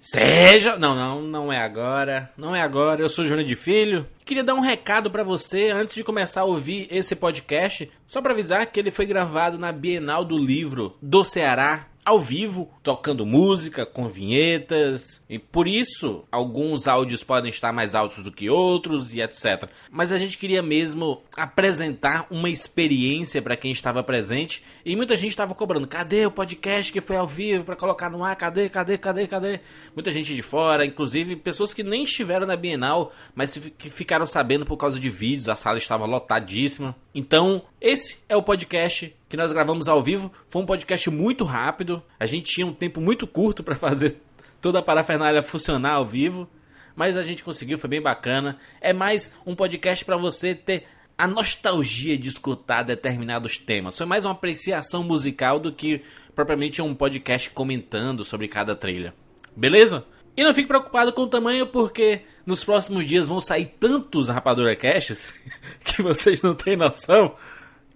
Seja. Não, não, não é agora. Não é agora. Eu sou Júnior de Filho. Queria dar um recado para você antes de começar a ouvir esse podcast. Só para avisar que ele foi gravado na Bienal do Livro do Ceará, ao vivo, tocando música, com vinhetas, e por isso alguns áudios podem estar mais altos do que outros e etc. Mas a gente queria mesmo apresentar uma experiência para quem estava presente e muita gente estava cobrando: cadê o podcast que foi ao vivo para colocar no ar? Cadê, cadê, cadê, cadê? Muita gente de fora, inclusive pessoas que nem estiveram na Bienal, mas que ficaram sabendo por causa de vídeos, a sala estava lotadíssima. Então, esse é o podcast que nós gravamos ao vivo. Foi um podcast muito rápido. A gente tinha um tempo muito curto para fazer toda a parafernália funcionar ao vivo, mas a gente conseguiu, foi bem bacana. É mais um podcast para você ter a nostalgia de escutar determinados temas. Foi mais uma apreciação musical do que propriamente um podcast comentando sobre cada trilha. Beleza? E não fique preocupado com o tamanho, porque nos próximos dias vão sair tantos Rapadura Caches que vocês não têm noção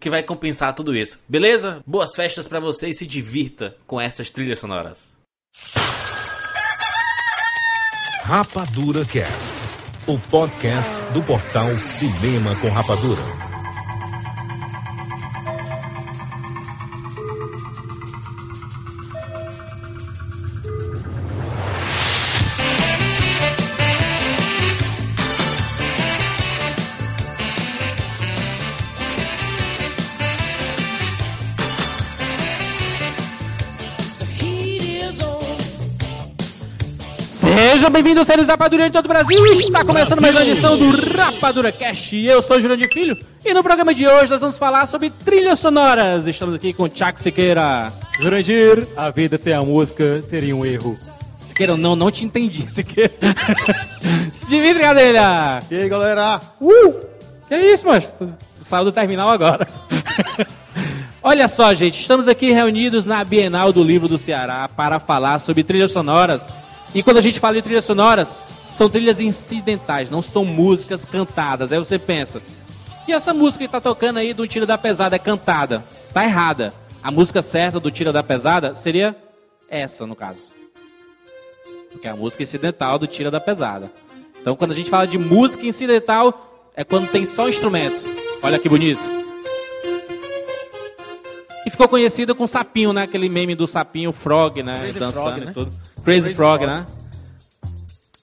que vai compensar tudo isso. Beleza? Boas festas para você e se divirta com essas trilhas sonoras. Rapadura Cast, o podcast do portal Cinema com Rapadura. Sejam bem-vindos, seres Rapadura de todo o Brasil. Está começando mais uma edição do Rapadura Cast. Eu sou o de Filho e no programa de hoje nós vamos falar sobre trilhas sonoras. Estamos aqui com o Tchak Siqueira. Jurandir, a vida sem a música seria um erro. Siqueira, não, não te entendi, Siqueira. Dimitri Cadelha. E aí, galera? Uh! Que isso, mas saiu do terminal agora. Olha só, gente, estamos aqui reunidos na Bienal do Livro do Ceará para falar sobre trilhas sonoras e quando a gente fala de trilhas sonoras, são trilhas incidentais, não são músicas cantadas. Aí você pensa, e essa música que está tocando aí do Tira da Pesada é cantada? Tá errada. A música certa do Tira da Pesada seria essa, no caso. Porque é a música incidental do Tira da Pesada. Então, quando a gente fala de música incidental, é quando tem só instrumento. Olha que bonito. Ficou conhecida com sapinho, né? Aquele meme do sapinho frog, né? Crazy Dançando Frog, e né? tudo. Crazy, Crazy frog, Frog. né?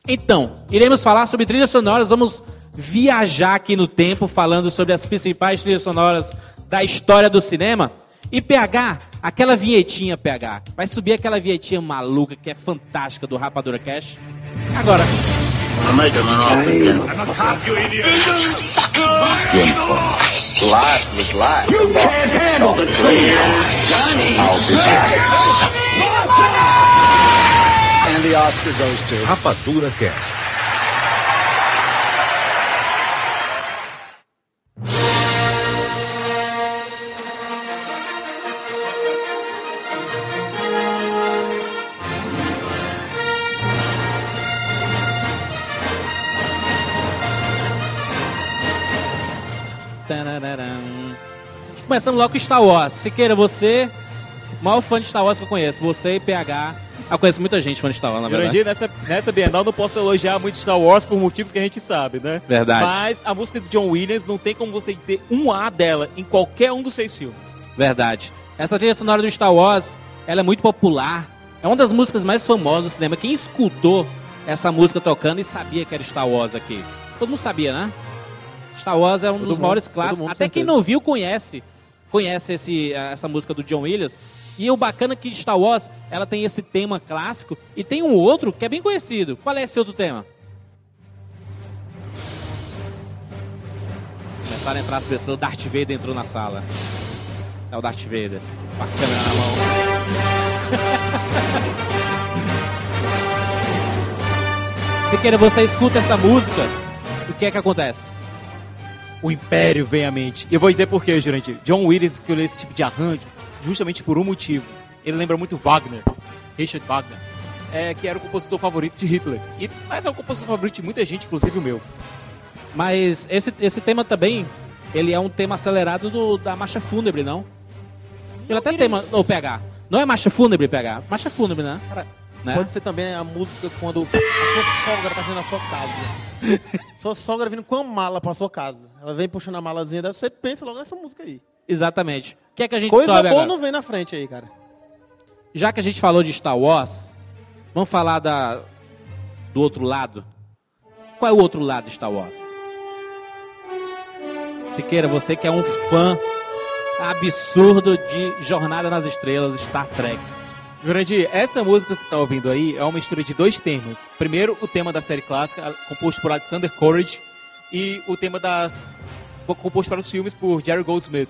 Então, iremos falar sobre trilhas sonoras, vamos viajar aqui no tempo falando sobre as principais trilhas sonoras da história do cinema. E PH, aquela vinhetinha PH, vai subir aquela vinhetinha maluca que é fantástica do Rapadura Cash. Agora, I'm making an offer again. Life was life. You can't handle the Johnny. I'll be back. And the Oscar goes to. Rapadura Cast. Começando logo com Star Wars. Siqueira, você, o maior fã de Star Wars que eu conheço. Você e PH. Eu conheço muita gente fã de Star Wars, na verdade. Jurandir, nessa, nessa Bienal não posso elogiar muito Star Wars por motivos que a gente sabe, né? Verdade. Mas a música de John Williams não tem como você dizer um A dela em qualquer um dos seis filmes. Verdade. Essa trilha sonora do Star Wars, ela é muito popular. É uma das músicas mais famosas do cinema. Quem escutou essa música tocando e sabia que era Star Wars aqui? Todo mundo sabia, né? Star Wars é um dos mundo, maiores todo clássicos. Até quem não viu conhece. Conhece esse, essa música do John Williams. E o bacana é que Star Wars, ela tem esse tema clássico e tem um outro que é bem conhecido. Qual é esse outro tema? Começaram a entrar as pessoas, Darth Vader entrou na sala. É o Darth Vader, com a câmera na mão. Se queira, você escuta essa música, o que é que acontece? O Império vem à mente. E eu vou dizer por quê, Jurandir. John Williams escolheu esse tipo de arranjo justamente por um motivo. Ele lembra muito Wagner, Richard Wagner, é, que era o compositor favorito de Hitler. E, mas é o compositor favorito de muita gente, inclusive o meu. Mas esse, esse tema também, ele é um tema acelerado do- da marcha fúnebre, não? Ele até tem, ô PH. Não é marcha fúnebre, PH? Marcha fúnebre, né? Cara, né? Pode ser também a música quando a sua sogra tá chegando na sua sogra vindo com a mala pra sua casa. Ela vem puxando a malazinha dela, você pensa logo nessa música aí. Exatamente. O que é que a gente Coisa sobe boa agora? não vem na frente aí, cara. Já que a gente falou de Star Wars, vamos falar da, do outro lado. Qual é o outro lado de Star Wars? Siqueira, você que é um fã absurdo de Jornada nas Estrelas, Star Trek. Jurandir, essa música que você está ouvindo aí é uma mistura de dois temas. Primeiro, o tema da série clássica, composto por Alexander Courage, e o tema das composto para os filmes por Jerry Goldsmith.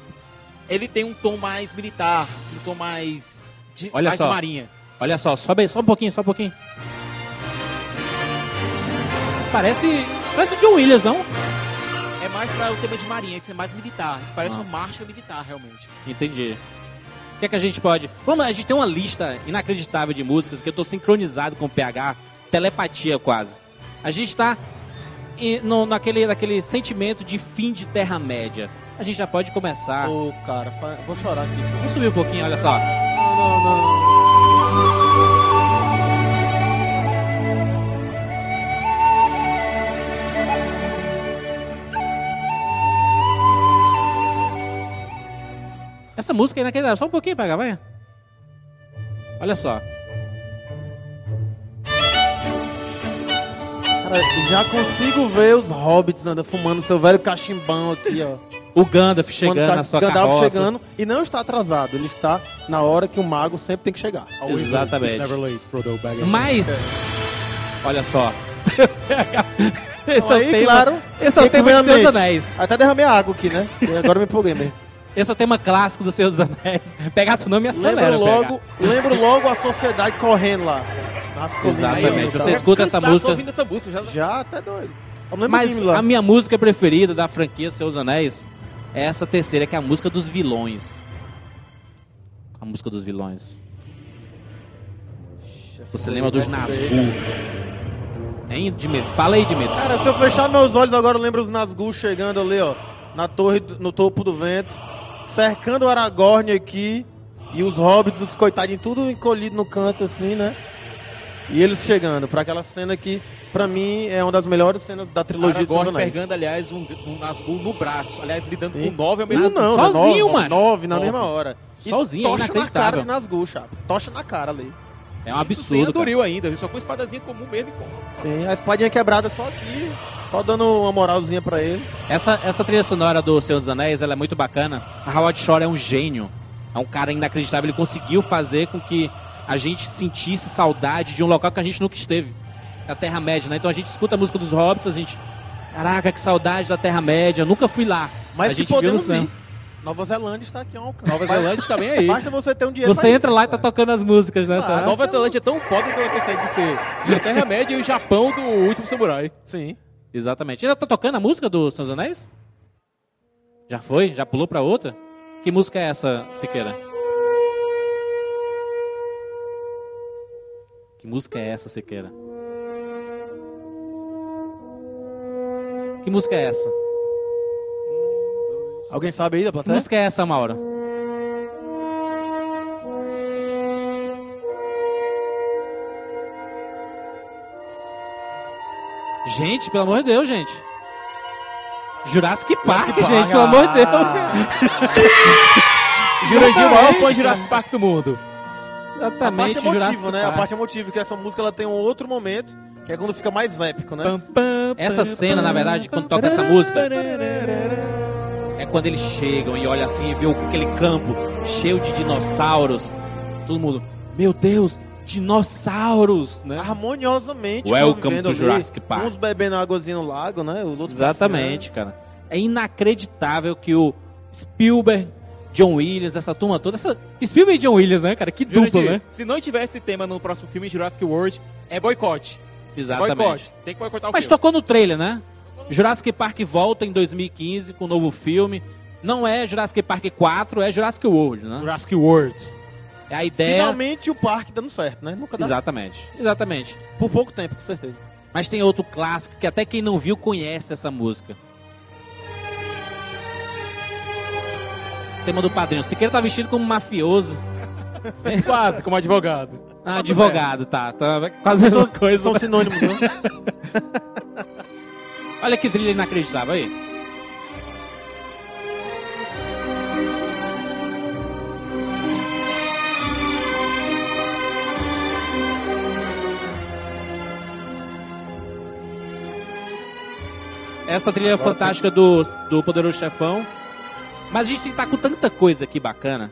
Ele tem um tom mais militar, um tom mais de, Olha mais só. de marinha. Olha só, sobe só um pouquinho, só um pouquinho. Parece, parece John Williams, não? É mais para o tema de marinha, isso é mais militar. Parece Ah. uma marcha militar, realmente. Entendi. O que é que a gente pode. Vamos, a gente tem uma lista inacreditável de músicas que eu tô sincronizado com o PH, telepatia quase. A gente tá no, naquele, naquele sentimento de fim de Terra-média. A gente já pode começar. Ô, cara, fa- vou chorar aqui. Vamos subir um pouquinho, olha só. Não, não, não. Essa música é inacreditável. Só um pouquinho, PH, vai. Olha só. Cara, já consigo ver os hobbits andando fumando seu velho cachimbão aqui, ó. O Gandalf Quando chegando tá na sua Gandalf carroça. chegando e não está atrasado, ele está na hora que o mago sempre tem que chegar. Exatamente. It's never late, Frodo. Mas, olha só. esse Então, é aí, tema, claro, esse é o tema Seus. Anéis. Até derramei água aqui, né? E agora eu me empolguei mesmo. Esse é o tema clássico do Senhor dos Anéis. Pegar tu nome e acelera, Lembro logo, lembro logo a sociedade correndo lá. Nas. Exatamente. tal. Você escuta essa música. tô ouvindo essa música, já... Já até doido. Mas lá. a minha música preferida da franquia Seus Anéis é essa terceira, que é a música dos vilões. A música dos vilões. Você lembra dos Nazgûl? Hein, Dimitri? Fala aí, Dimitri. Cara, se eu fechar meus olhos agora, eu lembro os Nazgûl chegando ali, ó. Na torre, no topo do vento. Cercando o Aragorn aqui. E os hobbits, os coitadinhos, tudo encolhido no canto, assim, né? E eles chegando pra aquela cena que, pra mim, é uma das melhores cenas da trilogia dos Aragorn Anéis. pegando, aliás, um, um Nazgûl no braço. Aliás, lidando Sim. com nove ao Não, mesmo não, tempo. Sozinho, nove, macho. Nove na Nove. mesma hora. E Sozinho, é tocha na cara de Nazgûl, chapa. Tocha na cara ali. É um Isso sem absurdo. cara. Andoril ainda, viu? só com espadazinha comum mesmo. Sim, a espadinha quebrada só aqui. Só dando uma moralzinha pra ele. Essa, essa trilha sonora do Senhor dos Anéis ela é muito bacana. A Howard Shore é um gênio. É um cara inacreditável. Ele conseguiu fazer com que a gente sentisse saudade de um local que a gente nunca esteve. A Terra-média, né? Então a gente escuta a música dos Hobbits, a gente. Caraca, que saudade da Terra-média. Nunca fui lá. Mas a que gente viu podemos vir. Nova Zelândia está aqui ao alcance. Nova Zelândia está bem aí. Basta você ter um dinheiro Você pra ir. entra lá e tá tocando as músicas, né? Claro. A Nova Zelândia é tão foda que ela consegue ser a Terra-média e o Japão do Último Samurai. Sim. Exatamente. Ainda tá tocando a música do dos Anéis? Já foi? Já pulou pra outra? Que música é essa, Siqueira? Que música é essa, Siqueira? Que música é essa? Alguém sabe aí da Que plateia? música é essa, Mauro? Gente, pelo amor de Deus, gente. Jurassic Park, Park, gente, pelo amor de Deus. Jurandir, o maior fã de Jurassic Park do mundo. A parte Exatamente, emotiva, Jurassic né? A Park. parte emotiva, que essa música ela tem um outro momento, que é quando fica mais épico, né? Essa cena, na verdade, quando toca essa música, é quando eles chegam e olham assim e vê aquele campo cheio de dinossauros. Todo mundo, meu Deus, dinossauros, né? Harmoniosamente Welcome to ali, Jurassic Park. Uns bebendo águazinha no lago, né? Exatamente, cara. É inacreditável que o Spielberg, John Williams, essa turma toda, essa Spielberg e John Williams, né, cara? Que dupla, Jurandir, né? se não tivesse tema no próximo filme Jurassic World, é boicote. Exatamente. Boicote. Tem que boicotar o Mas filme. tocou no trailer, né? Jurassic Park volta em 2015 com um novo filme. Não é Jurassic Park 4, é Jurassic World, né? Jurassic World. É a ideia. Finalmente o parque dando certo, né? Nunca dá. Exatamente, exatamente. Por pouco tempo, com certeza. Mas tem outro clássico que até quem não viu conhece essa música. Tema do padrinho. Siqueira tá vestido como mafioso. Quase, como advogado. Ah, advogado, tá. tá quase a mesma coisa. São sinônimos, né? Olha que trilha inacreditável aí. Essa trilha fantástica do, do Poderoso Chefão. Mas a gente tem que estar com tanta coisa aqui bacana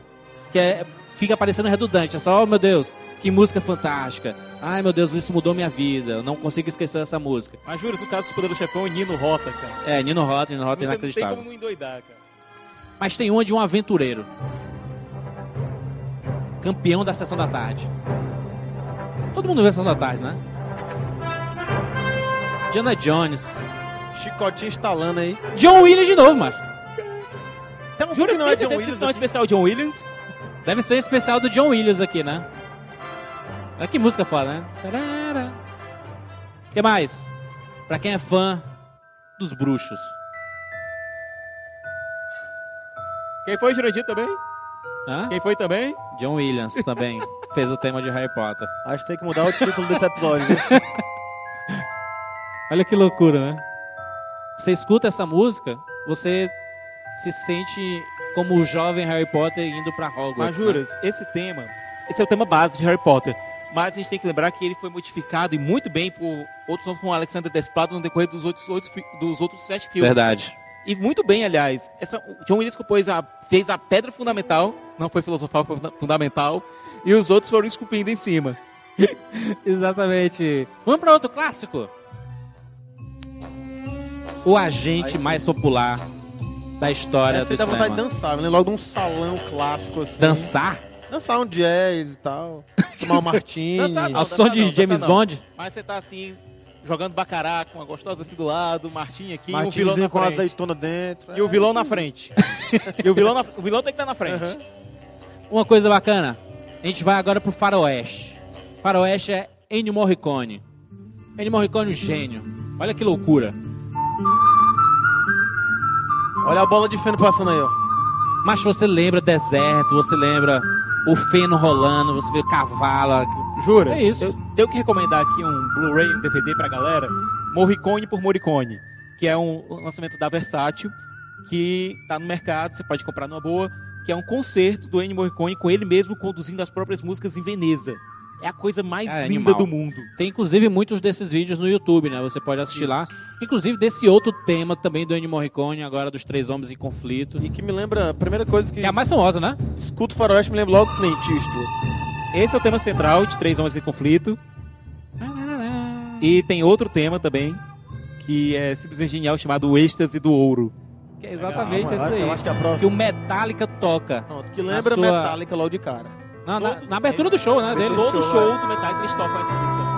que é, fica parecendo redundante. É só, oh meu Deus, que música fantástica. Ai meu Deus, isso mudou minha vida. Eu não consigo esquecer essa música. Mas juro, o caso do Poderoso Chefão é Nino Rota, cara. É, Nino Rota, Nino Rota é Você não tem inacreditável. como não endoidar, cara. Mas tem uma de um aventureiro. Campeão da sessão da tarde. Todo mundo vê a sessão da tarde, né? Diana Jones. Chicotinho instalando aí. John Williams de novo, macho. Um Juro, que não é John que Williams aqui? especial John Williams? Deve ser especial do John Williams aqui, né? Olha que música foda, né? Tarara. O que mais? Pra quem é fã dos bruxos. Quem foi, Jurandir, também? Hã? Quem foi também? John Williams também fez o tema de Harry Potter. Acho que tem que mudar o título desse episódio. Olha que loucura, né? Você escuta essa música, você se sente como o jovem Harry Potter indo pra Hogwarts. Mas né? juras, esse tema, esse é o tema base de Harry Potter. Mas a gente tem que lembrar que ele foi modificado e muito bem por outros nomes como Alexander Desplat no decorrer dos outros, dos outros sete filmes. Verdade. E muito bem, aliás. Essa, o John Williams compôs a, fez a pedra fundamental, não foi filosofal, foi funda- fundamental, e os outros foram esculpindo em cima. Exatamente. Vamos pra outro clássico. O agente mais popular da história Essa do dá vontade de dançar, né? Logo de um salão clássico assim. Dançar? Dançar um jazz e tal. Tomar um martini. Dançar não. Ao som de não, James dançar não. Bond? Mas você tá assim, jogando bacará com uma gostosa assim do lado, Martinho aqui, e um vilão na com frente. azeitona dentro. E o vilão na frente. e o vilão, na- o vilão tem que estar na frente. Uma coisa bacana. A gente vai agora pro Faroeste. Faroeste é Ennio Morricone. Ennio Morricone, um gênio. Olha que loucura. Olha a bola de feno passando aí, ó. Mas você lembra deserto, você lembra o feno rolando, você vê o cavalo. Jura? É isso. Eu tenho que recomendar aqui um Blu-ray, um DVD pra galera. Morricone por Morricone. Que é um lançamento da Versátil. Que tá no mercado, você pode comprar numa boa. Que é um concerto do Ennio Morricone com ele mesmo conduzindo as próprias músicas em Veneza. É a coisa mais É linda animal. do mundo. Tem inclusive muitos desses vídeos no YouTube, né? Você pode assistir lá. Inclusive desse outro tema também do Ennio Morricone, agora dos Três Homens em Conflito. E que me lembra, a primeira coisa que É a mais famosa, né? escuto faroeste me lembra logo Clint Eastwood. Esse é o tema central de Três Homens em Conflito. E tem outro tema também, que é simplesmente genial, chamado O Êxtase do Ouro. Que é exatamente Legal, esse eu daí. acho que a Que próxima. o Metallica toca. Pronto, que lembra sua- Metallica logo de cara. Na, na- na abertura do show, né? Dele. Todo show, show do Metallica eles tocam essa música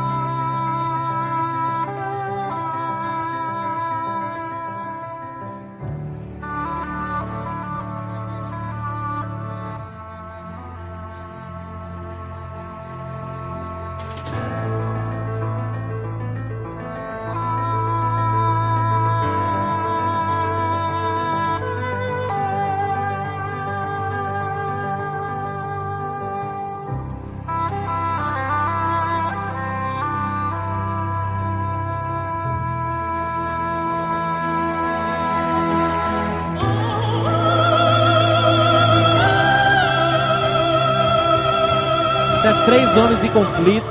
Três Homens em Conflito.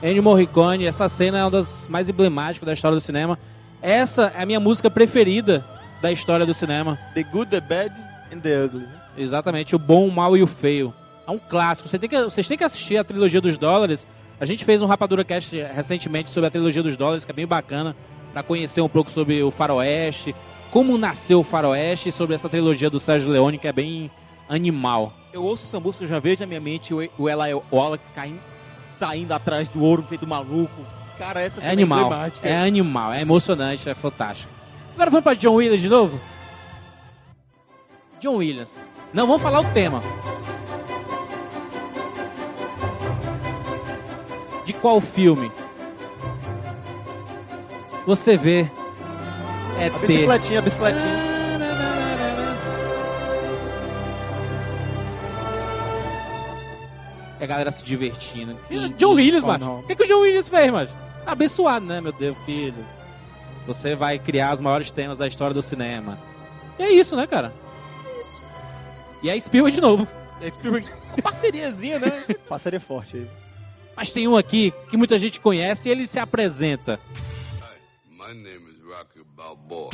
Ennio Morricone. Essa cena é uma das mais emblemáticas da história do cinema. Essa é a minha música preferida da história do cinema. The Good, The Bad and The Ugly. né? Exatamente, o bom, o mal e o feio. É um clássico. Você tem que, vocês têm que assistir a trilogia dos dólares. A gente fez um Rapadura Cast recentemente sobre a trilogia dos dólares, que é bem bacana, para conhecer um pouco sobre o Faroeste, como nasceu o Faroeste, e sobre essa trilogia do Sérgio Leone, que é bem animal. Eu ouço essa música, eu já vejo na minha mente o, o Ela Ola caindo, saindo atrás do ouro, feito maluco. Cara, essa É cena animal. É animal, é emocionante, é fantástico. Agora vamos para John Williams de novo? John Williams. Não, vamos falar o tema. De qual filme? Você vê é A bicicletinha, a bicicletinha. A galera se divertindo. E John Williams, não. O que, que o John Williams fez, macho? Abençoado, né, meu Deus, filho? Você vai criar os maiores temas da história do cinema. E é isso, né, cara? E é Spielberg de novo. É Spielberg. Uma parceriazinha, né? Parceria forte aí. Mas tem um aqui que muita gente conhece e ele se apresenta. My name is Rocky Balboa.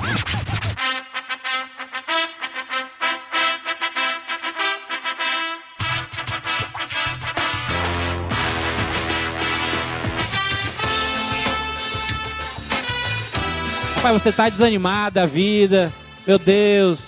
Rapaz, você tá desanimado da vida. Meu Deus,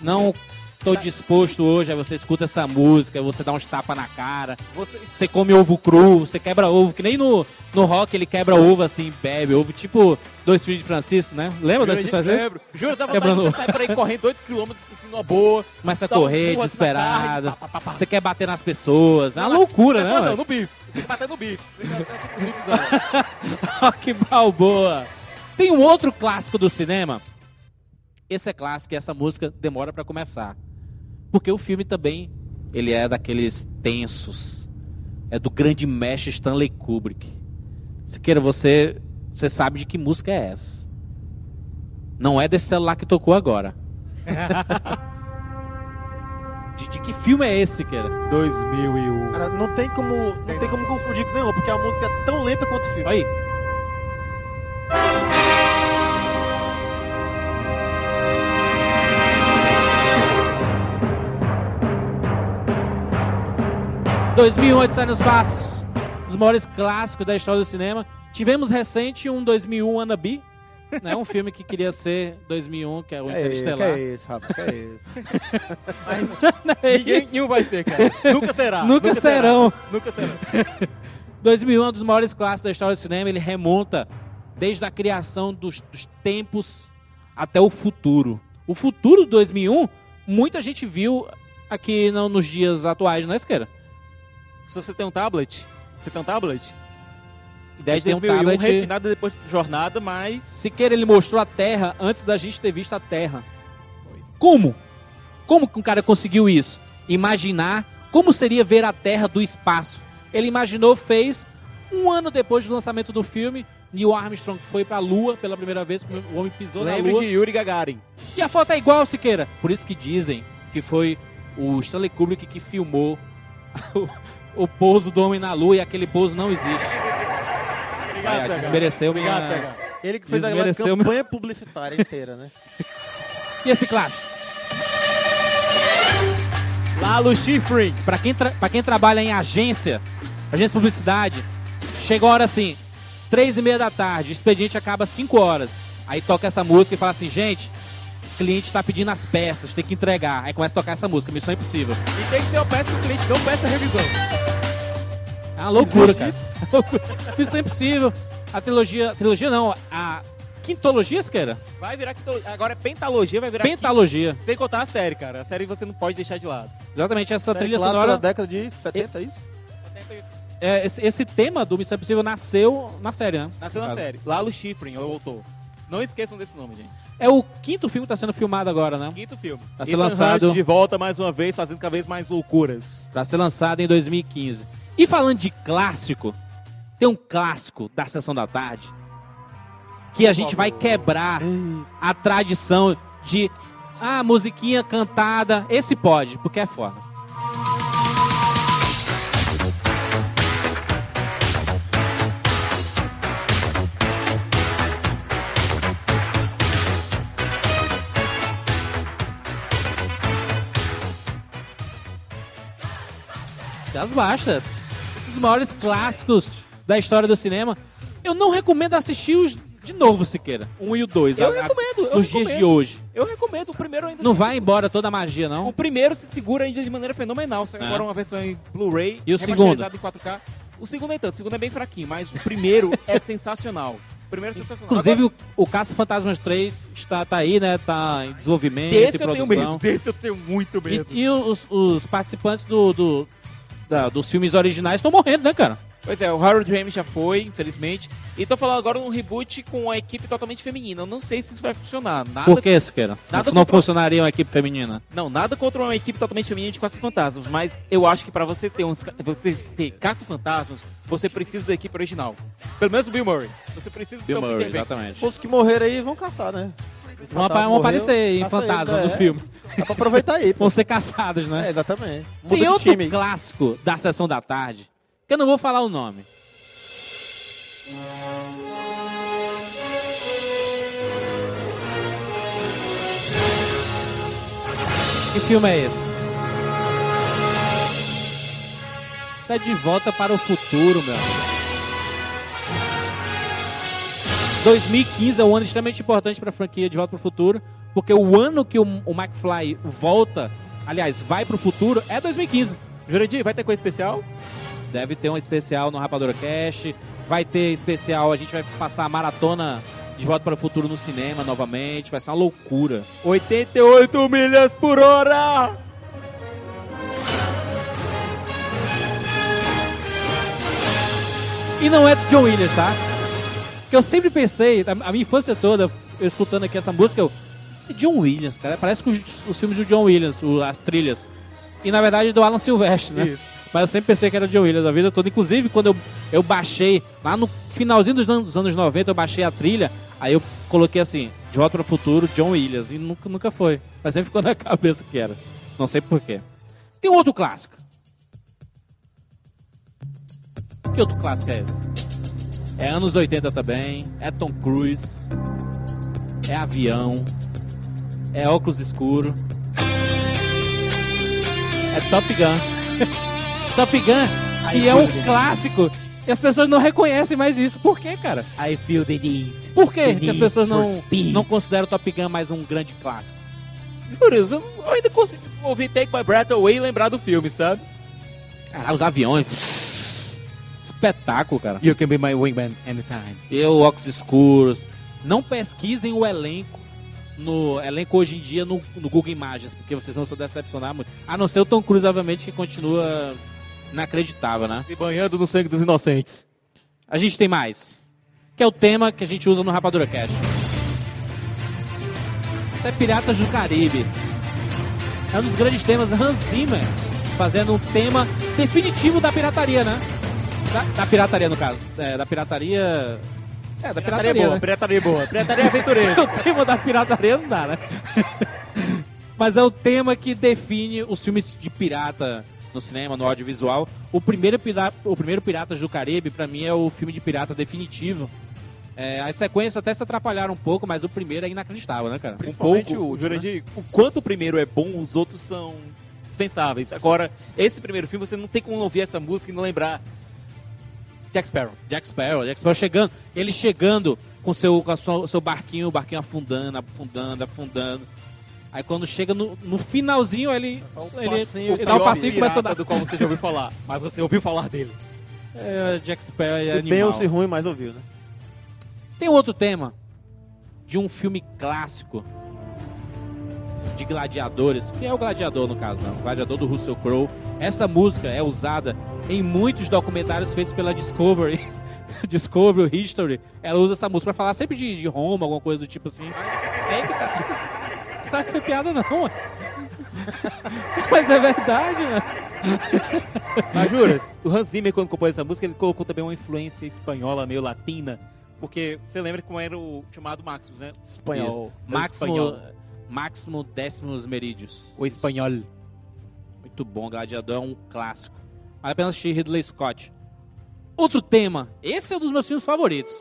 não tô disposto hoje. Aí você escuta essa música, você dá uns tapas na cara. Você... Você come ovo cru, você quebra ovo, que nem no, no rock ele quebra ovo assim, bebe ovo, tipo dois filhos de Francisco, né? Lembra desse fazer? Lembro. Juro, dá vontade de você sair por aí correndo 8km assim, numa boa. Começa a correr, assim desesperado. pá, pá, pá. Você quer bater nas pessoas. É uma loucura, né? Não, no bife. Você tem que bater no bife. Você tem que bater no bife, Rock Balboa. Tem um outro clássico do cinema. Esse é clássico e essa música demora pra começar. Porque o filme também, ele é daqueles tensos. É do grande mestre Stanley Kubrick. Se queira você, você sabe de que música é essa. Não é desse celular que tocou agora. de, de que filme é esse, cara? 2001. Cara, não tem como, não tem como confundir com nenhum, porque a música é tão lenta quanto o filme. Aí. ...2008 sai no espaço... ...os maiores clássicos da história do cinema... ...tivemos recente um 2001 Anabi... né? ...um filme que queria ser 2001... ...que é o Que é, que Interestelar... é isso, rapaz, que é isso. É Ninguém isso. nenhum vai ser, cara. Nunca será. Nunca serão. será. Nunca será. 2001 é um dos maiores clássicos da história do cinema. Ele remonta desde a criação dos, dos tempos até o futuro. O futuro de 2001, muita gente viu aqui no- nos dias atuais, não é, Esqueira? Se você tem um tablet, você tem um tablet? Ideia de ter um 2001, tablet. refinado depois de jornada, mas... Siqueira, ele mostrou a Terra antes da gente ter visto a Terra. Como? Como que um cara conseguiu isso? Imaginar como seria ver a Terra do espaço. Ele imaginou, fez. Um ano depois do lançamento do filme, Neil Armstrong foi pra Lua pela primeira vez, o homem pisou na Lembre Lua. de Yuri Gagarin. E a foto é igual, Siqueira. Por isso que dizem que foi o Stanley Kubrick que filmou o, pouso do homem na Lua e aquele pouso não existe. Obrigado, PH. desmereceu Obrigado, minha-. Ele que fez meu- campanha publicitária inteira, né? E esse clássico? Lalo Schifrin. Pra quem, tra- pra quem trabalha em agência, agência de publicidade, chega a hora assim, três e meia da tarde, o expediente acaba às 5 horas. Aí toca essa música e fala assim, gente, cliente tá pedindo as peças, tem que entregar. Aí começa a tocar essa música, Missão Impossível. E tem que ser o peça que o cliente não peça revisão. É uma loucura, cara. Missão Impossível. A trilogia, trilogia não, a quintologia, Esqueira? Vai virar quinto... Agora é pentalogia, vai virar Pentalogia. quinto- Sem contar a série, cara. A série você não pode deixar de lado. Exatamente, essa Série trilha sonora... da década de 70, é isso? é, esse, esse tema do Missão Impossível nasceu na série, né? Nasceu na série. Lalo Schifrin é o autor. Não esqueçam desse nome, gente. É o quinto filme que tá sendo filmado agora, né? Quinto filme. Tá Ethan lançado- Hunt de volta mais uma vez, fazendo cada vez mais loucuras. Pra ser lançado em 2015. E falando de clássico, tem um clássico da Sessão da Tarde que a gente vai quebrar a tradição de ah, musiquinha cantada. Esse pode, porque é foda. Das baixas. Os maiores clássicos da história do cinema. Eu não recomendo assistir os de novo, Siqueira. Um e o dois. Eu a- a- recomendo, eu Nos dias recomendo. de hoje. Eu recomendo. O primeiro ainda Não vai embora toda a magia, O não? primeiro se segura ainda de maneira fenomenal. Saiu É. agora uma versão em Blu-ray, E o remasterizado em 4K. O segundo tanto, o segundo é bem fraquinho, mas o primeiro é sensacional. O primeiro é sensacional. Inclusive, o, o Caça Fantasmas 3 está tá aí, né? Tá em desenvolvimento, Agora, desse eu tenho produção. medo, desse eu tenho muito medo. E, e os, os participantes do, do- da- dos filmes originais estão morrendo, né, cara? Pois é, o Harold Ramis já foi, infelizmente. E tô falando agora num reboot com uma equipe totalmente feminina. Eu não sei se isso vai funcionar. Nada Por que, Siqueira? Nada não contra- funcionaria uma equipe feminina? Não, nada contra uma equipe totalmente feminina de caça-fantasmas, mas eu acho que pra você ter uns você ter caça-fantasmas, você precisa da equipe original. Pelo menos o Bill Murray. Você precisa Bill ter um Murray, exatamente. Os que morreram aí vão caçar, né? Vão, aparecer em fantasmas eles, no é. filme. Dá pra aproveitar aí, pô. Vão ser caçados, É, né? exatamente. Muda Tem outro time. clássico da Sessão da Tarde, eu não vou falar o nome. Que filme é esse? Isso é De Volta para o Futuro, meu. 2015 é um ano extremamente importante para a franquia De Volta para o Futuro, porque o ano que o, o McFly volta, aliás, vai para o futuro, é 2015. Jurandir, vai ter coisa especial? Deve ter um especial no Rapadura Cash, vai ter especial, a gente vai passar a maratona De Volta para o Futuro no cinema novamente, vai ser uma loucura. 88 milhas por hora! E não é do John Williams, tá? Que eu sempre pensei, a minha infância toda, eu escutando aqui essa música, eu. É John Williams, cara. Parece com os, os filmes do John Williams, as trilhas. E na verdade é do Alan Silvestre, né? Mas eu sempre pensei que era John Williams a vida toda. Inclusive, quando eu, eu baixei, lá no finalzinho dos anos, dos anos 90, eu baixei a trilha, aí eu coloquei assim, De Volta para o Futuro, John Williams. E nunca, nunca foi. Mas sempre ficou na cabeça que era. Não sei porquê. Tem outro clássico. Que outro clássico é esse? É anos 80 também, é Tom Cruise, é avião, é óculos escuro, é Top Gun. Top Gun, que é um clássico, e as pessoas não reconhecem mais isso. Por quê, cara? I feel the need. Por quê que as pessoas não, não consideram Top Gun mais um grande clássico? Juras, eu eu ainda consigo ouvir Take My Breath Away e lembrar do filme, sabe? Cara, os aviões. Espetáculo, cara. You can be my wingman anytime. Eu, óculos escuros. Não pesquisem o elenco no elenco hoje em dia no, no Google Imagens, porque vocês vão se decepcionar muito. A não ser o Tom Cruise, obviamente, que continua inacreditável, né? Se banhando no sangue dos inocentes. A gente tem mais. Que é o tema que a gente usa no Rapadura Cash. Isso é Piratas do Caribe. É um dos grandes temas Hans Zimmer, fazendo um tema definitivo da pirataria, né? Da, da pirataria, no caso. É, da pirataria. É, da pirataria. Pirataria boa, né? pirataria boa. Pirataria aventureira. o tema da pirataria não dá, né? Mas é o tema que define os filmes de pirata no cinema, no audiovisual. O primeiro, pira- o primeiro Piratas do Caribe, pra mim, é o filme de pirata definitivo. É, as sequências até se atrapalharam um pouco, mas o primeiro é inacreditável, né, cara? Um Principalmente pouco, o último, Jurandir, o quanto o primeiro é bom, os outros são dispensáveis. Agora, esse primeiro filme, você não tem como ouvir essa música e não lembrar Jack Sparrow. Jack Sparrow, Jack Sparrow chegando, ele chegando com seu, com seu barquinho, o barquinho afundando, afundando, afundando. Aí quando chega no, no finalzinho, ele, um ele, passinho, ele dá um passinho e começa a dar. do qual você já ouviu falar, mas você ouviu falar dele. É, Jack Sparrow é Se animal. bem ou se ruim, mais ouviu, né? Tem um outro tema de um filme clássico de gladiadores, que é o Gladiador no caso, não, o Gladiador do Russell Crowe. Essa música é usada em muitos documentários feitos pela Discovery. Discovery, History, ela usa essa música pra falar sempre de, de Roma, alguma coisa do tipo assim. É que tá. Não foi piada não, ué. Mas é verdade, né? Mas juras, o Hans Zimmer, quando compôs essa música, ele colocou também uma influência espanhola, meio latina. Porque você lembra como era o chamado Maximus, né? Espanhol. Máximo, espanhol. Máximo Décimos Merídios. O espanhol. Muito bom, Gladiador é um clássico. Vale a pena assistir Ridley Scott. Outro tema. Esse é um dos meus filmes favoritos.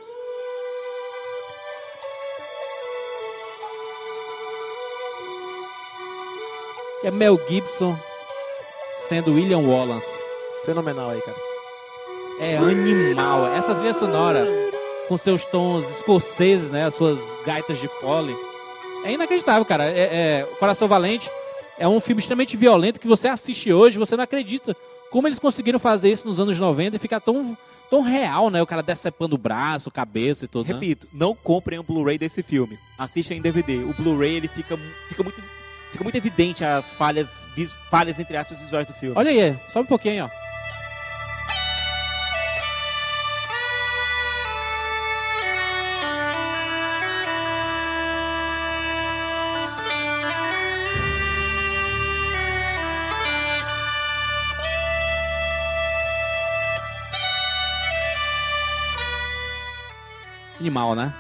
É Mel Gibson sendo William Wallace. Fenomenal aí, cara. É animal. Essa trilha sonora, com seus tons escoceses, né? As suas gaitas de fole. É inacreditável, cara. É, é- Coração Valente é um filme extremamente violento que você assiste hoje, você não acredita. Como eles conseguiram fazer isso nos anos 90 e ficar tão, tão real, né? O cara decepando o braço, cabeça e tudo. né? Repito, não comprem o Blu-ray desse filme. Assistam em DVD. O Blu-ray ele fica, fica muito Fica muito evidente as falhas, falhas entre aspas, visuais do filme. Olha aí, sobe um pouquinho, ó. Animal, né?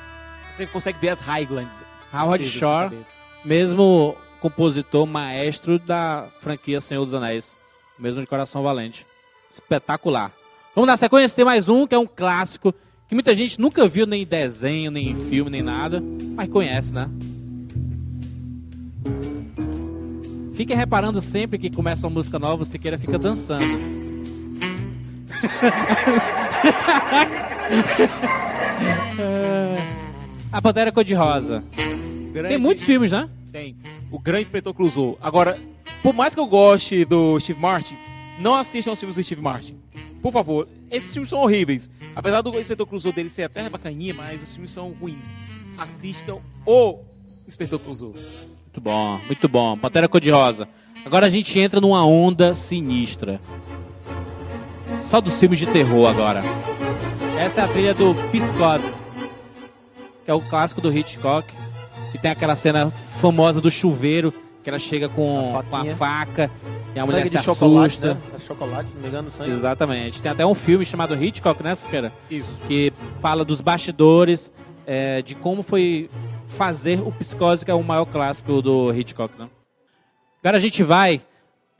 Você consegue ver as Highlands. Howard Shore, mesmo compositor maestro da franquia Senhor dos Anéis. Mesmo de Coração Valente. Espetacular. Vamos na sequência, tem mais um que é um clássico que muita gente nunca viu nem em desenho, nem em filme, nem nada, mas conhece, né? Fiquem reparando sempre que começa uma música nova, o Siqueira fica dançando. A Pantera Cor-de-Rosa. Tem muitos filmes, né? Tem. O Grande Inspetor Clouseau. Agora, por mais que eu goste do Steve Martin, não assistam os filmes do Steve Martin. Por favor, esses filmes são horríveis. Apesar do Inspetor Clouseau dele ser até bacaninha, mas os filmes são ruins. Assistam o Inspetor Clouseau. Muito bom, muito bom. Pantera Cor-de-Rosa. Agora a gente entra numa onda sinistra. Só dos filmes de terror agora. Essa é a trilha do Psicose, que é o clássico do Hitchcock, que tem aquela cena famosa do chuveiro, que ela chega com, A com a faca e a mulher Sangue se de chocolate, assusta. né? É chocolate, se não me engano, sangue. Exatamente. Tem até um filme chamado Hitchcock, né, Siqueira? Isso. que fala dos bastidores, é, de como foi fazer o Psicose, que é o maior clássico do Hitchcock, né? Agora a gente vai,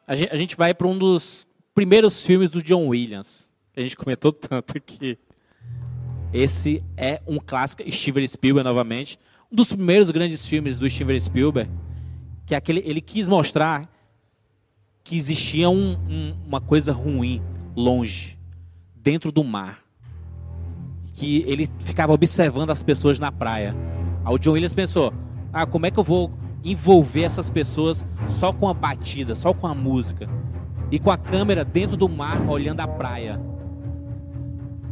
a gente, a gente vai para um dos primeiros filmes do John Williams, que a gente comentou tanto que esse é um clássico, Steven Spielberg novamente, um dos primeiros grandes filmes do Steven Spielberg, que é aquele, ele quis mostrar que existia um- um- uma coisa ruim longe, dentro do mar que ele ficava observando as pessoas na praia. Aí o John Williams pensou: ah, como é que eu vou envolver essas pessoas só com a batida, só com a música? E com a câmera dentro do mar, olhando a praia.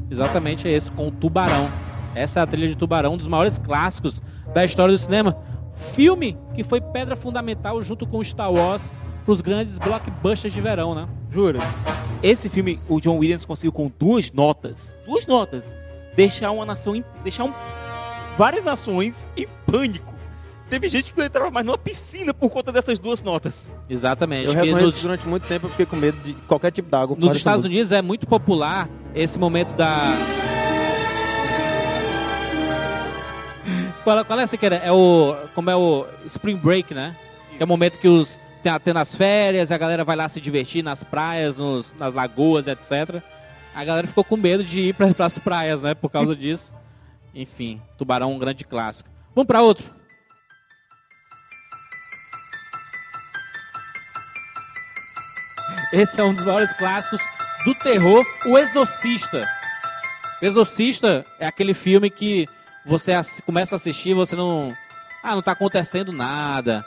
Exatamente é esse, com o Tubarão. Essa é a trilha de Tubarão, um dos maiores clássicos da história do cinema. Filme que foi pedra fundamental junto com Star Wars para os grandes blockbusters de verão, né? Juras? Esse filme, o John Williams conseguiu com duas notas, duas notas, deixar uma nação, em, deixar um- várias nações em pânico. Teve gente que não entrava mais numa piscina por conta dessas duas notas. Exatamente. Eu reconheço nos- durante muito tempo eu fiquei com medo de qualquer tipo d'água. Nos Estados Unidos é muito popular esse momento da. Qual, qual é essa que era? É o. Como é o Spring Break, né? Que é o momento que os. Tem, tem nas férias, a galera vai lá se divertir nas praias, nos- nas lagoas, etc. A galera ficou com medo de ir para as praias, né? Por causa disso. Enfim, Tubarão é um grande clássico. Vamos para outro. Esse é um dos maiores clássicos do terror, O Exorcista. O Exorcista é aquele filme que você começa a assistir e você não. Ah, não tá acontecendo nada.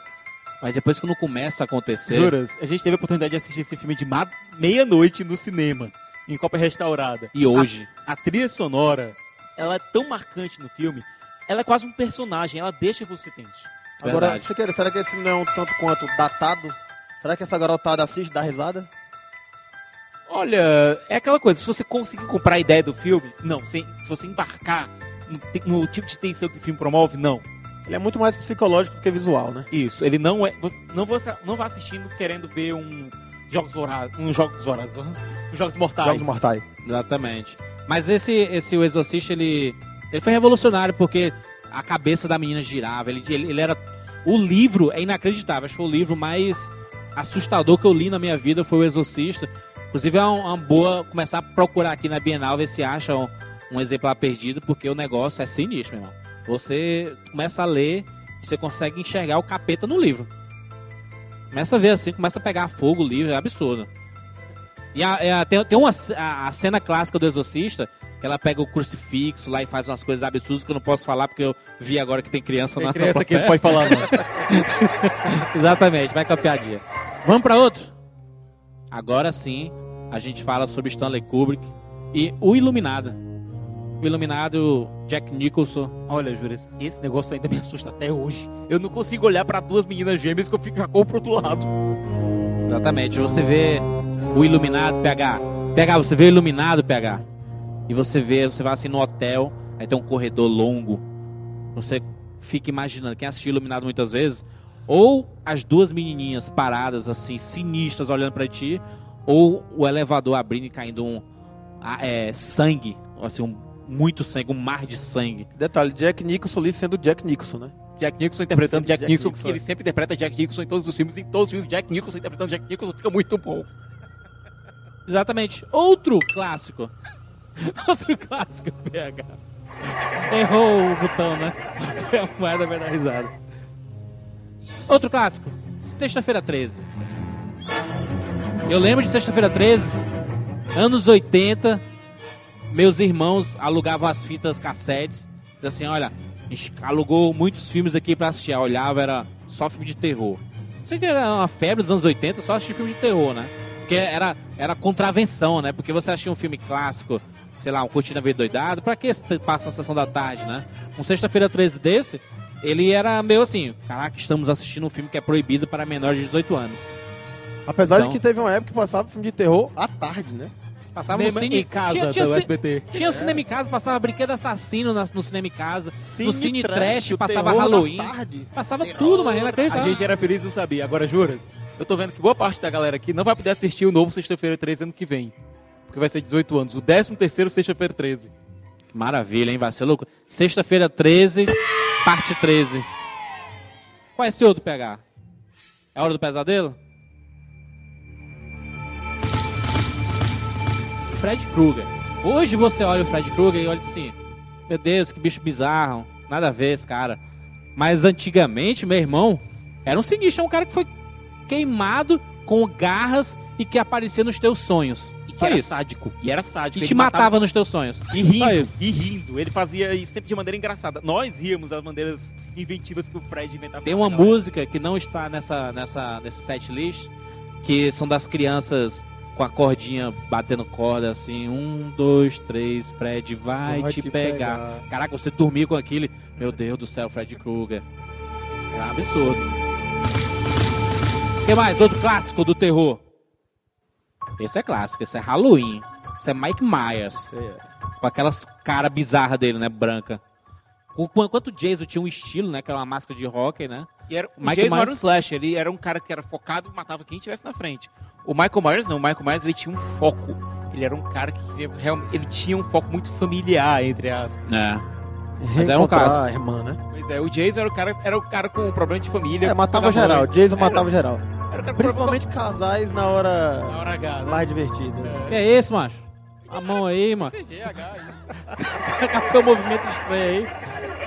Mas depois que não começa a acontecer. Juras? A gente teve a oportunidade de assistir esse filme de ma- meia-noite no cinema, em Copa Restaurada. E hoje? A, a trilha sonora, ela é tão marcante no filme, ela é quase um personagem, ela deixa você tenso. Agora, Verdade. você quer, será que esse filme não é um tanto quanto datado? Será que essa garotada assiste, dá risada? Olha, é aquela coisa, se você conseguir comprar a ideia do filme, não. Se, se você embarcar no, tipo de tensão que o filme promove, não. Ele é muito mais psicológico do que visual, né? Isso, ele não é. Você não, você não vá assistindo querendo ver um Jogos Vorazes. Um Jogos Vorazes. Um Jogos Mortais. Jogos Mortais. Exatamente. Mas esse, esse O Exorcista, ele, ele foi revolucionário porque a cabeça da menina girava. Ele, ele, ele era. O livro é inacreditável. Acho que foi o livro mais assustador que eu li na minha vida foi O Exorcista. Inclusive é uma, uma boa começar a procurar aqui na Bienal, ver se acha um, exemplar perdido, porque o negócio é sinistro, meu irmão. Você começa a ler, você consegue enxergar o capeta no livro. Começa a ver assim, começa a pegar fogo o livro, é absurdo. E a- é a- tem, tem uma a, a cena clássica do Exorcista, que ela pega o crucifixo lá e faz umas coisas absurdas que eu não posso falar porque eu vi agora que tem criança Tem na criança na aqui, não pode falar não. Exatamente, vai com a piadinha. Vamos pra outro? Agora sim, a gente fala sobre Stanley Kubrick e O Iluminado. O Iluminado, Jack Nicholson. Olha, Juras, esse negócio ainda me assusta até hoje. Eu não consigo olhar pra duas meninas gêmeas que eu fico já corro pro outro lado. Exatamente, você vê o Iluminado, PH. PH, você vê o Iluminado, PH. E você vê, você vai assim no hotel, aí tem um corredor longo. Você fica imaginando, quem assistiu Iluminado muitas vezes, ou as duas menininhas paradas assim, sinistras, olhando pra ti, ou o elevador abrindo e caindo um ah, é, sangue, assim, um, muito sangue, um mar de sangue. Detalhe, Jack Nicholson ali sendo Jack Nicholson, né? Jack Nicholson interpretando Jack, Jack Nicholson, Nicholson, porque ele sempre interpreta Jack Nicholson em todos os filmes. Em todos os filmes, Jack Nicholson interpretando Jack Nicholson fica muito bom. Exatamente. Outro clássico. Outro clássico, PH. Errou o botão, né? Foi a moeda risada. Outro clássico. Sexta-feira 13. Eu lembro de Sexta-feira 13, anos 80. Meus irmãos alugavam as fitas cassetes. Diz assim, olha, a gente alugou muitos filmes aqui pra assistir. Eu olhava, era só filme de terror. Não sei que era uma febre dos anos 80, só assistir filme de terror, né? Porque era, era contravenção, né? Porque você assistia um filme clássico, sei lá, um Cortina Verde Doidado, pra que passa na sessão da tarde, né? Um Sexta-feira 13 desse, ele era meio assim, caraca, estamos assistindo um filme que é proibido para menores de 18 anos. Apesar Então. de que teve uma época que passava filme de terror à tarde, né? Passava Cinema no cine em casa tinha, tinha, do SBT. tinha cinema em casa, passava brinquedo assassino na- no cinema em casa. no Cine Trash, Trash, passava terror Halloween. Passava tudo, mas A inacreditável. gente era feliz e não sabia. Agora, juras? Eu tô vendo que boa parte da galera aqui não vai poder assistir o novo Sexta-feira 13 ano que vem. Porque vai ser 18 anos. O 13 terceiro Sexta-feira 13. Maravilha, hein? Vai ser louco. Sexta-feira 13, parte 13. Qual é esse outro PH? É a hora do pesadelo? Fred Krueger. Hoje você olha o Fred Krueger e olha assim: Meu Deus, que bicho bizarro. Nada a ver esse cara. Mas antigamente, meu irmão, era um sinistro. É um cara que foi queimado com garras e que aparecia nos teus sonhos. E que Só era isso. sádico. E era sádico. E Ele te matava nos teus sonhos. E rindo, isso. e rindo. Ele fazia e sempre de maneira engraçada. Nós ríamos das maneiras inventivas que o Fred inventava. Tem uma galera. música que não está nessa, nessa, nesse set list, que são das crianças com a cordinha batendo corda assim. Um, dois, três, Fred vai, te, pegar. Caraca, você dormir com aquilo. Meu Deus do céu, Fred Krueger. É um absurdo. O que mais? Outro clássico do terror. Esse é clássico, esse é Halloween. Esse é Mike Myers. É. Com aquelas cara bizarra dele, né? Branca. Enquanto o Jason tinha um estilo, né? Uma máscara de hockey, né? E era, o Michael Jason Myers- era um slash, ele era um cara que era focado e matava quem estivesse na frente. O Michael Myers não, o Michael Myers ele tinha um foco. Ele era um cara que queria, realmente, ele tinha um foco muito familiar, entre aspas. É. Mas era um caso. A irmã, né? Pois é, o Jason era o cara, era o cara com um problema de família. É, matava mãe. geral. Jason Era- matava geral. Era o cara com Principalmente casais na hora na hora H, né? mais divertida. Que é esse, macho? A mão aí, mano. CGH, né? Foi um movimento estranho aí.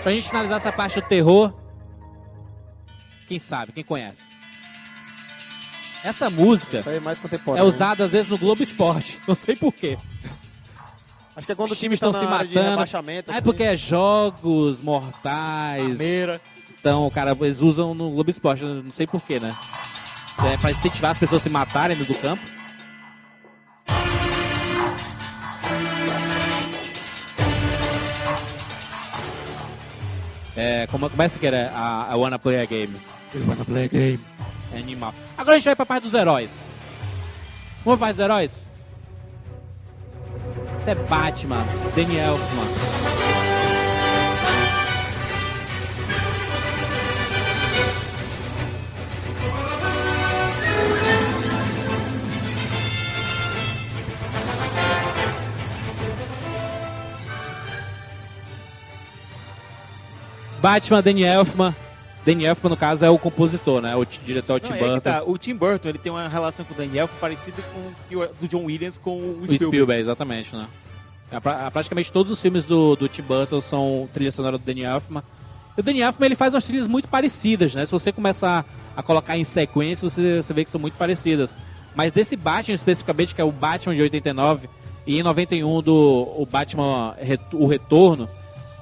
Pra gente finalizar essa parte do terror. Quem sabe, quem conhece? Essa música é é contemporâneo. usada às vezes no Globo Esporte. Não sei porquê. Acho que é quando Os times estão tá se matando. Ah, é assim. porque é jogos mortais. Armeira. Então, cara, eles usam no Globo Esporte. Não sei porquê, né? É pra incentivar as pessoas a se matarem dentro do campo. É, como, é essa que era a, a Wanna Play a Game? Eu wanna play game. É animal. Agora a gente vai pra parte dos heróis. Vamos pra parte dos heróis? Isso é Batman, Daniel Elfman. Batman, Danny Elfman. Danny Elfman, no caso, é o compositor, né? O diretor Tim Não, é Burton. tá, O Tim Burton ele tem uma relação com o Daniel parecida com o do John Williams com o O Spielberg. Spielberg, exatamente, né? É, pra- praticamente todos os filmes do, do Tim Burton são trilha sonora do Danny Elfman. E o Danny Elfman, ele faz umas trilhas muito parecidas, né? Se você começar a colocar em sequência, você, você vê que são muito parecidas. Mas desse Batman especificamente, que é o Batman de 89, e em 91 do o Batman O Retorno,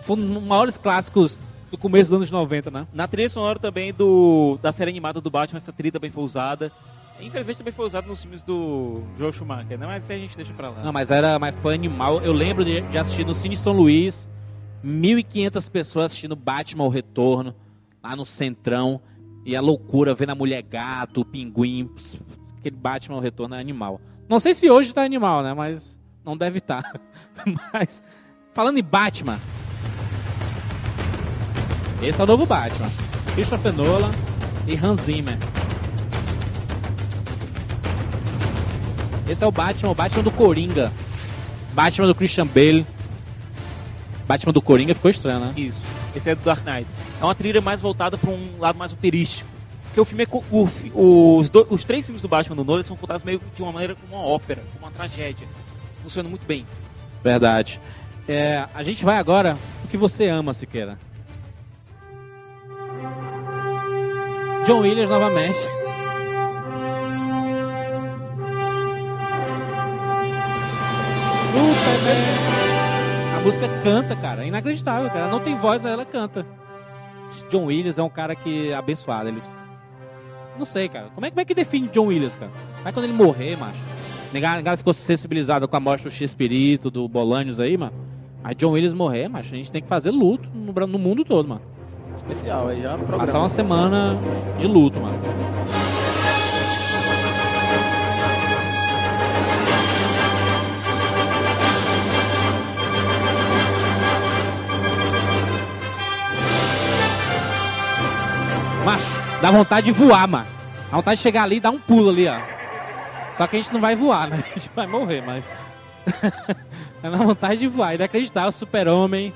foram um dos maiores clássicos do começo dos anos 90, né? Na trilha sonora também do, da série animada do Batman, essa trilha também foi usada. Infelizmente também foi usada nos filmes do Joe Schumacher, né? Mas isso aí a gente deixa pra lá. Não, mas era, mas foi animal. Eu lembro de, de assistir no Cine São Luís, 1.500 pessoas assistindo Batman o Retorno, lá no Centrão. E a loucura, vendo a mulher gato, o pinguim. Aquele Batman o Retorno é animal. Não sei se hoje tá animal, né? Mas não deve estar. mas, falando em Batman. Esse é o novo Batman. Christopher Nolan e Hans Zimmer. Esse é o Batman, o Batman do Coringa. Batman do Christian Bale. Batman do Coringa ficou estranho, né? Isso. Esse é do Dark Knight. É uma trilha mais voltada para um lado mais operístico. Porque o filme é. O, os, do- os três filmes do Batman do Nolan são contados meio de uma maneira como uma ópera, como uma tragédia. Funciona muito bem. Verdade. É, a gente vai agora o que você ama, Siqueira. John Williams novamente. Superman. A música canta, cara. É inacreditável, cara. Não tem voz, mas ela canta. John Williams é um cara que é abençoado. Ele... Não sei, cara. Como é, como é que define John Williams, cara? Vai quando ele morrer, macho. Ninguém, ninguém ficou sensibilizado com a morte do X-Espírito, do Bolanios aí, mano. Aí John Williams morrer, macho, a gente tem que fazer luto no, no mundo todo, mano. Especial, aí já Passar programa. uma semana de luto, mano. Macho, dá vontade de voar, mano. Dá vontade de chegar ali e dar um pulo ali, ó. Só que a gente não vai voar, né? A gente vai morrer, mas. Dá vontade de voar, inacreditável, super-homem.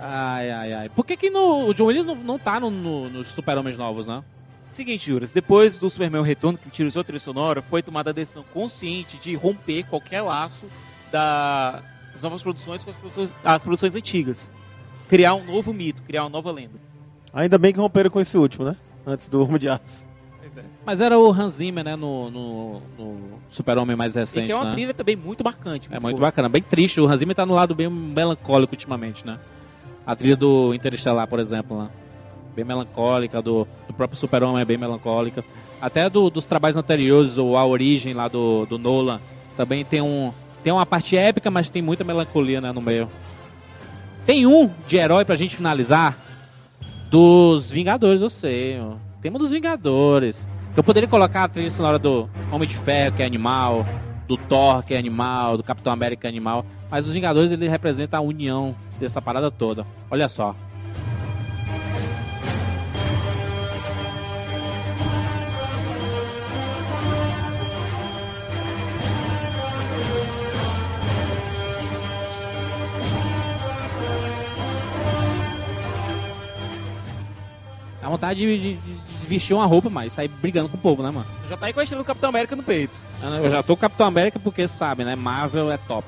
Ai, ai, ai. Por que, que no, o John Williams não, não tá no, no- nos super-homens novos, né? Seguinte, Juras, depois do Superman Retorno, que utilizou a trilha sonora, foi tomada a decisão consciente de romper qualquer laço da- das novas produções com as produções, as produções antigas. Criar um novo mito, criar uma nova lenda. Ainda bem que romperam com esse último, né? Antes do Homem de Aço. Mas era o Hans Zimmer, né, no, no, no super-homem mais E recente, que é uma né? trilha também muito marcante. É muito boa. bacana, bem triste. O Hans Zimmer tá no lado bem melancólico ultimamente, né? A trilha do Interestelar, por exemplo, né? Bem melancólica, do, do próprio Super-Homem é bem melancólica. Até do- dos trabalhos anteriores, o A Origem lá do, do Nolan, também tem um tem uma parte épica, mas tem muita melancolia né, no meio. Tem um de herói pra gente finalizar dos Vingadores, eu sei. ó. Tema dos Vingadores. Eu poderia colocar a trilha sonora do Homem de Ferro, que é animal, do Thor, que é animal, do Capitão América, é animal. Mas os Vingadores, ele representa a união dessa parada toda. Olha só. Dá vontade de, de- de vestir uma roupa, mas sair brigando com o povo, né, mano? Já tá aí com a estrela do Capitão América no peito. Eu já tô com Capitão América porque sabe, né? Marvel é top.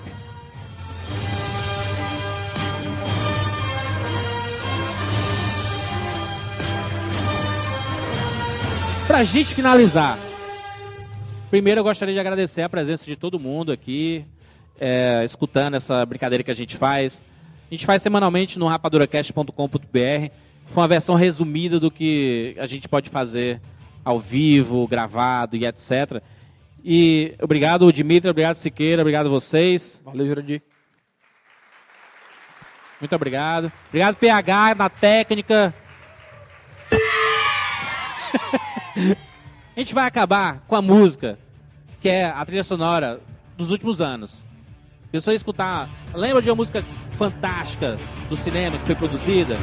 Pra gente finalizar, primeiro eu gostaria de agradecer a presença de todo mundo aqui, é, escutando essa brincadeira que a gente faz. A gente faz semanalmente no rapaduracast.com.br. Foi uma versão resumida do que a gente pode fazer ao vivo, gravado e etc. E obrigado, Dimitri, obrigado, Siqueira, obrigado a vocês. Valeu, Jurandir. Muito obrigado. Obrigado, PH, na técnica. a gente vai acabar com a música, que é a trilha sonora dos últimos anos. Se você escutar, lembra de uma música fantástica do cinema que foi produzida?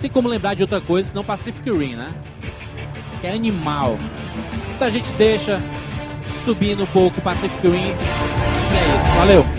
Tem como lembrar de outra coisa senão Pacific Rim, né? Que é animal. Então a gente deixa subindo um pouco Pacific Rim. E é isso. Valeu!